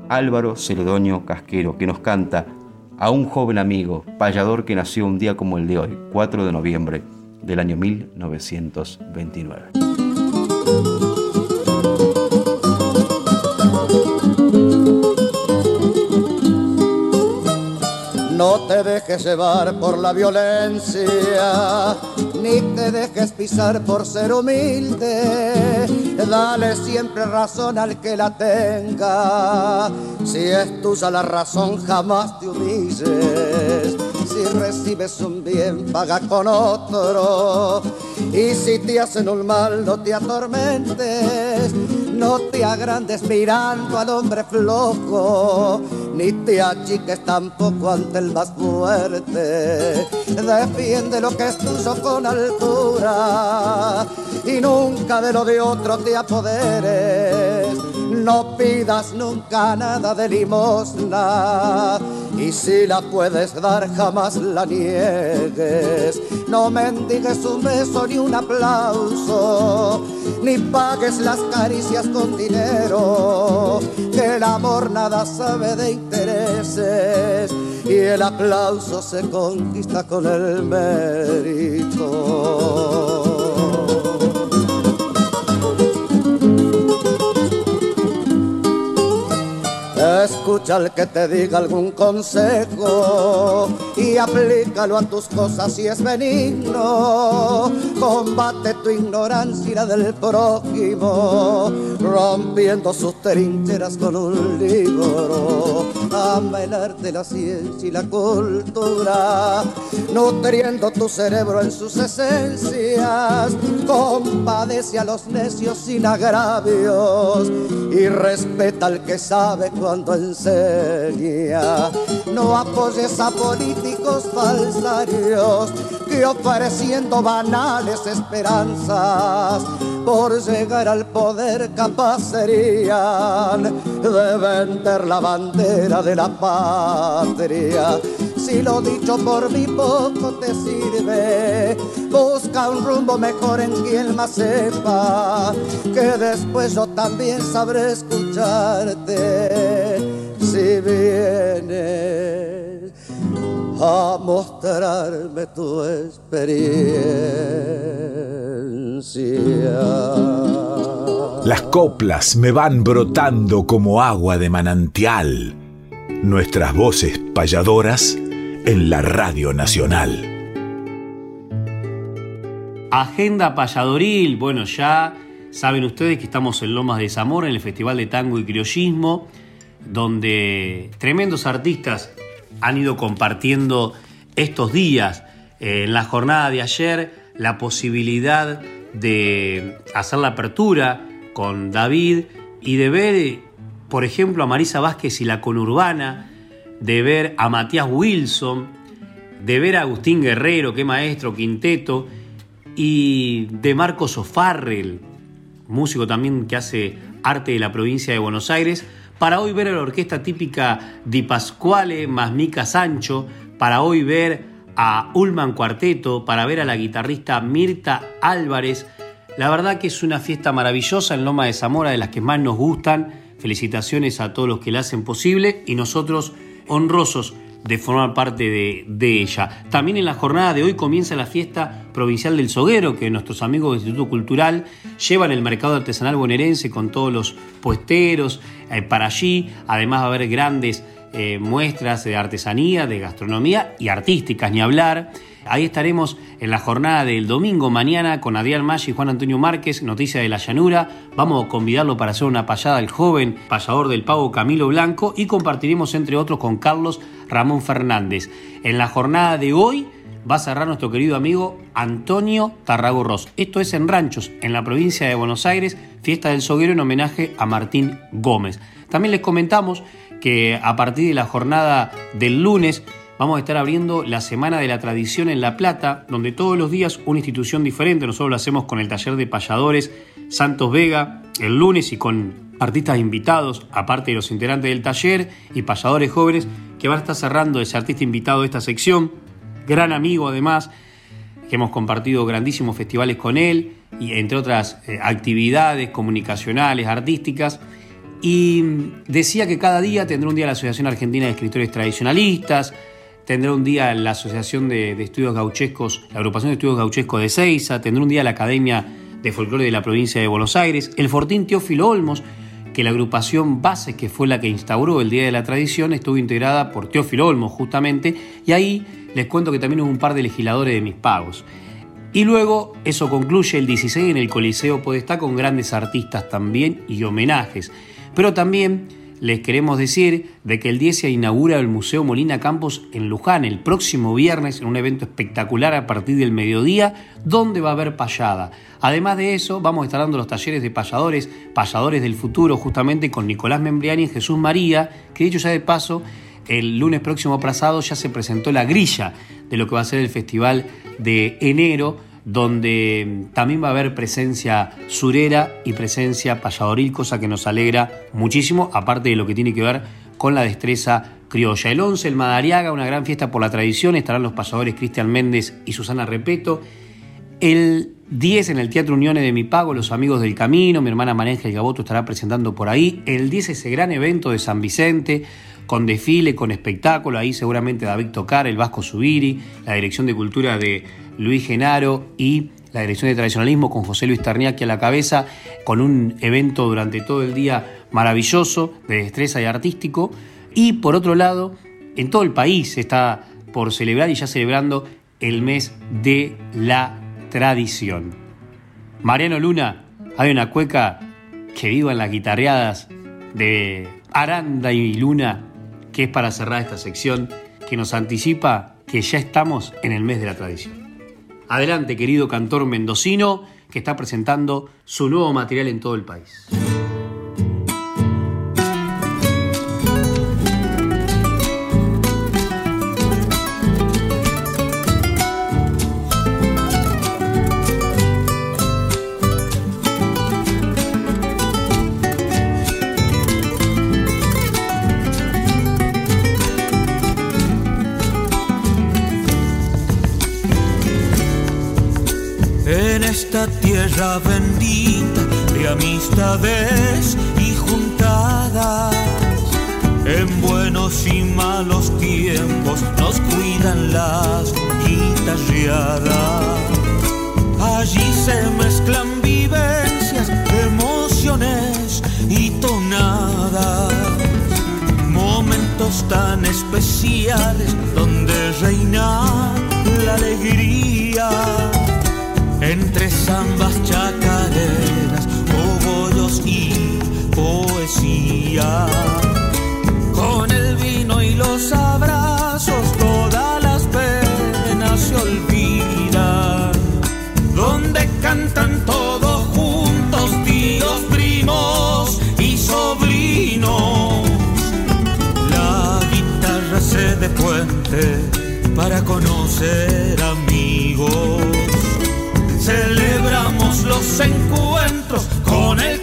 Álvaro Celedonio Casquero, que nos canta a un joven amigo, payador que nació un día como el de hoy, 4 de noviembre del año 1929. No te dejes llevar por la violencia, ni te dejes pisar por ser humilde. Dale siempre razón al que la tenga. Si es tuya la razón, jamás te humilles. Si recibes un bien, paga con otro. Y si te hacen un mal, no te atormentes. No te agrandes mirando al hombre flojo, ni te achiques tampoco ante el más fuerte. Defiende lo que es tuyo con altura y nunca de lo de otro te apoderes. No pidas nunca nada de limosna y si la puedes dar jamás la niegues. No mendigues un beso ni un aplauso, ni pagues las caricias con dinero, que el amor nada sabe de intereses y el aplauso se conquista con el mérito. Escucha al que te diga algún consejo y aplícalo a tus cosas si es benigno. Combate tu ignorancia del prójimo, rompiendo sus trincheras con un libro. Ama el arte, la ciencia y la cultura, nutriendo tu cerebro en sus esencias. Compadece a los necios sin agravios y respeta al que sabe cuando No apoyes a políticos falsarios que ofreciendo banales esperanzas por llegar al poder capaz de vender la bandera de la patria. Si lo dicho por mí poco te sirve, busca un rumbo mejor en quien más sepa, que después yo también sabré escucharte si vienes a mostrarme tu experiencia. Las coplas me van brotando como agua de manantial. Nuestras voces payadoras en la Radio Nacional. Agenda payadoril, bueno, ya saben ustedes que estamos en Lomas de Zamora, en el Festival de Tango y Criollismo, donde tremendos artistas han ido compartiendo estos días, eh, en la jornada de ayer, la posibilidad de hacer la apertura con David y de ver, por ejemplo, a Marisa Vázquez y la conurbana, de ver a Matías Wilson, de ver a Agustín Guerrero, qué maestro, quinteto, y de Marcos O'Farrell, músico también que hace arte de la provincia de Buenos Aires, para hoy ver a la orquesta típica Di Pasquale más Mica Sancho, para hoy ver a Ullman Cuarteto, para ver a la guitarrista Mirta Álvarez. La verdad que es una fiesta maravillosa en Loma de Zamora, de las que más nos gustan. Felicitaciones a todos los que la hacen posible y nosotros honrosos de formar parte de, ella. También en la jornada de hoy comienza la fiesta provincial del Soguero, que nuestros amigos del Instituto Cultural llevan el mercado artesanal bonaerense con todos los puesteros eh, para allí. Además va a haber grandes eh, muestras de artesanía, de gastronomía y artísticas, ni hablar. Ahí estaremos en la jornada del domingo mañana con Adrián Maggi y Juan Antonio Márquez, Noticia de la Llanura. Vamos a convidarlo para hacer una payada al joven payador del pavo Camilo Blanco y compartiremos entre otros con Carlos Ramón Fernández. En la jornada de hoy va a cerrar nuestro querido amigo Antonio Tarragorros. Esto es en Ranchos, en la provincia de Buenos Aires, fiesta del soguero en homenaje a Martín Gómez. También les comentamos que a partir de la jornada del lunes vamos a estar abriendo la Semana de la Tradición en La Plata, donde todos los días una institución diferente. Nosotros lo hacemos con el taller de payadores Santos Vega el lunes y con artistas invitados, aparte de los integrantes del taller y payadores jóvenes, que van a estar cerrando ese artista invitado de esta sección. Gran amigo además, que hemos compartido grandísimos festivales con él y entre otras eh, actividades comunicacionales, artísticas. Y decía que cada día tendrá un día la Asociación Argentina de Escritores Tradicionalistas, tendrá un día la Asociación de, Estudios Gauchescos, la Agrupación de Estudios Gauchescos de Ceiza, tendrá un día la Academia de Folclore de la provincia de Buenos Aires, el Fortín Teófilo Olmos, que la agrupación Base, que fue la que instauró el Día de la Tradición, estuvo integrada por Teófilo Olmo justamente, y ahí les cuento que también hubo un par de legisladores de mis pagos. Y luego eso concluye el 16 en el Coliseo Podestá con grandes artistas también y homenajes. Pero también les queremos decir de que el 10 se inaugura el Museo Molina Campos en Luján el próximo viernes en un evento espectacular a partir del mediodía donde va a haber payada. Además de eso, vamos a estar dando los talleres de payadores, payadores del futuro, justamente con Nicolás Membriani y Jesús María, que dicho ya de paso, el lunes próximo pasado ya se presentó la grilla de lo que va a ser el festival de enero, donde también va a haber presencia surera y presencia payadoril, cosa que nos alegra muchísimo, aparte de lo que tiene que ver con la destreza criolla. El 11, el Madariaga, una gran fiesta por la tradición, estarán los payadores Cristian Méndez y Susana Repeto. El 10 en el Teatro Uniones de Mi Pago, Los Amigos del Camino, mi hermana María Ángel Gaboto estará presentando por ahí. El 10 ese gran evento de San Vicente, con desfile, con espectáculo, ahí seguramente David Tocar, el Vasco Subiri, la Dirección de Cultura de Luis Genaro y la Dirección de Tradicionalismo con José Luis Tarniaki a la cabeza, con un evento durante todo el día maravilloso de destreza y artístico. Y por otro lado, en todo el país está por celebrar y ya celebrando el mes de la tradición. Mariano Luna, hay una cueca que viva en las guitarreadas de Aranda y Luna, que es para cerrar esta sección, que nos anticipa que ya estamos en el mes de la tradición. Adelante, querido cantor mendocino, que está presentando su nuevo material en todo el país. Tierra bendita de amistades y juntadas, en buenos y malos tiempos nos cuidan las guitarreadas. Allí se mezclan vivencias, emociones y tonadas. Momentos tan especiales donde reina la alegría entre zambas chacareras, cogollos y poesía. Con el vino y los abrazos, todas las penas se olvidan. Donde cantan todos juntos, tíos, primos y sobrinos. La guitarra se de puente para conocer amigos celebramos los encuentros con el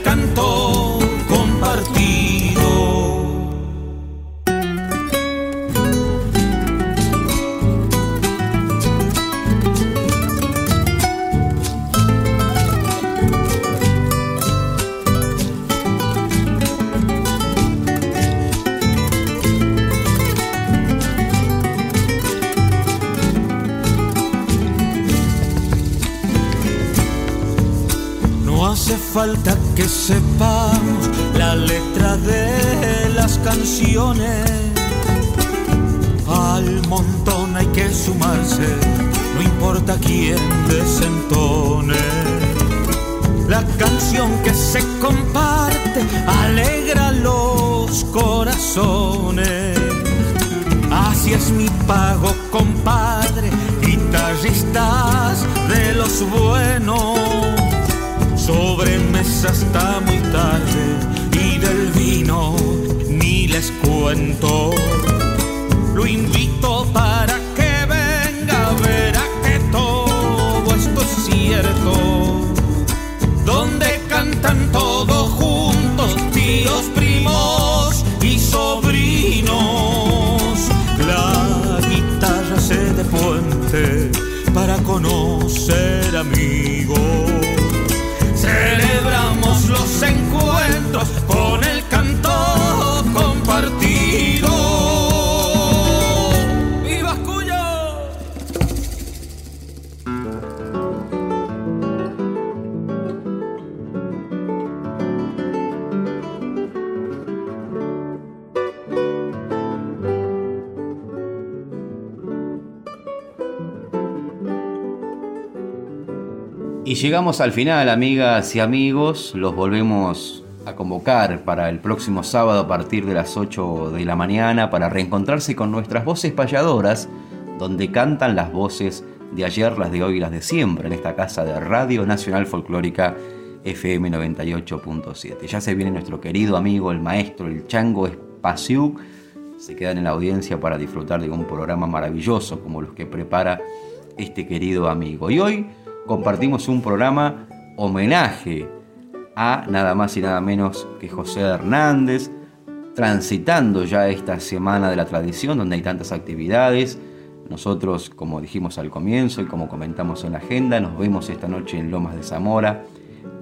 falta que sepamos la letra de las canciones. Al montón hay que sumarse, no importa quién desentone. La canción que se comparte alegra los corazones. Así es mi pago, compadre, guitarristas de los buenos les cuento. Lo llegamos al final, amigas y amigos. Los volvemos a convocar para el próximo sábado a partir de las 8 de la mañana para reencontrarse con nuestras voces payadoras, donde cantan las voces de ayer, las de hoy y las de siempre, en esta casa de Radio Nacional Folclórica FM 98.7. Ya se viene nuestro querido amigo, el maestro, el chango Espaciuc. Se quedan en la audiencia para disfrutar de un programa maravilloso como los que prepara este querido amigo. Y hoy compartimos un programa homenaje a nada más y nada menos que José Hernández, transitando ya esta semana de la tradición donde hay tantas actividades. Nosotros, como dijimos al comienzo y como comentamos en la agenda, nos vemos esta noche en Lomas de Zamora,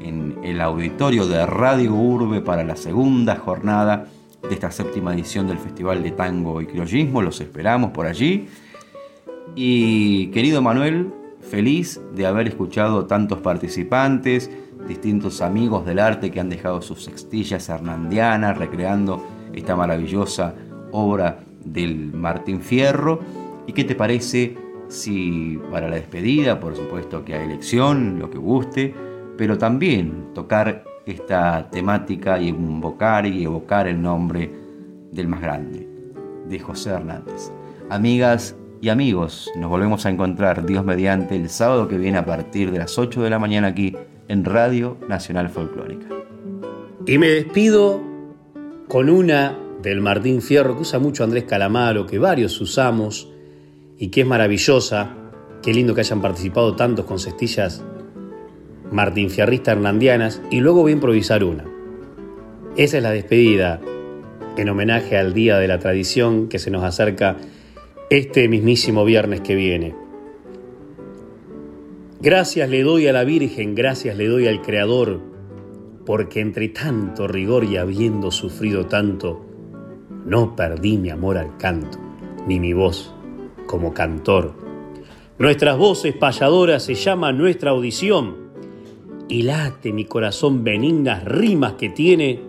en el auditorio de Radio Urbe para la segunda jornada de esta séptima edición del Festival de Tango y Criollismo. Los esperamos por allí. Y querido Manuel, Feliz de haber escuchado tantos participantes, distintos amigos del arte que han dejado sus sextillas hernandianas recreando esta maravillosa obra del Martín Fierro. ¿Y qué te parece si para la despedida, por supuesto que hay elección, lo que guste, pero también tocar esta temática y invocar y evocar el nombre del más grande, de José Hernández? Amigas y amigos, nos volvemos a encontrar Dios mediante el sábado que viene a partir de las 8 de la mañana aquí en Radio Nacional Folclórica. Y me despido con una del Martín Fierro que usa mucho Andrés Calamaro, que varios usamos y que es maravillosa. Qué lindo que hayan participado tantos con cestillas Martín Fierrista hernandianas y luego voy a improvisar una. Esa es la despedida en homenaje al Día de la Tradición que se nos acerca este mismísimo viernes que viene. Gracias le doy a la Virgen, gracias le doy al Creador, porque entre tanto rigor y habiendo sufrido tanto, no perdí mi amor al canto, ni mi voz como cantor. Nuestras voces payadoras se llama nuestra audición, y late mi corazón benignas rimas que tiene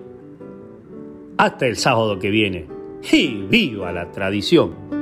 hasta el sábado que viene. ¡Y viva la tradición!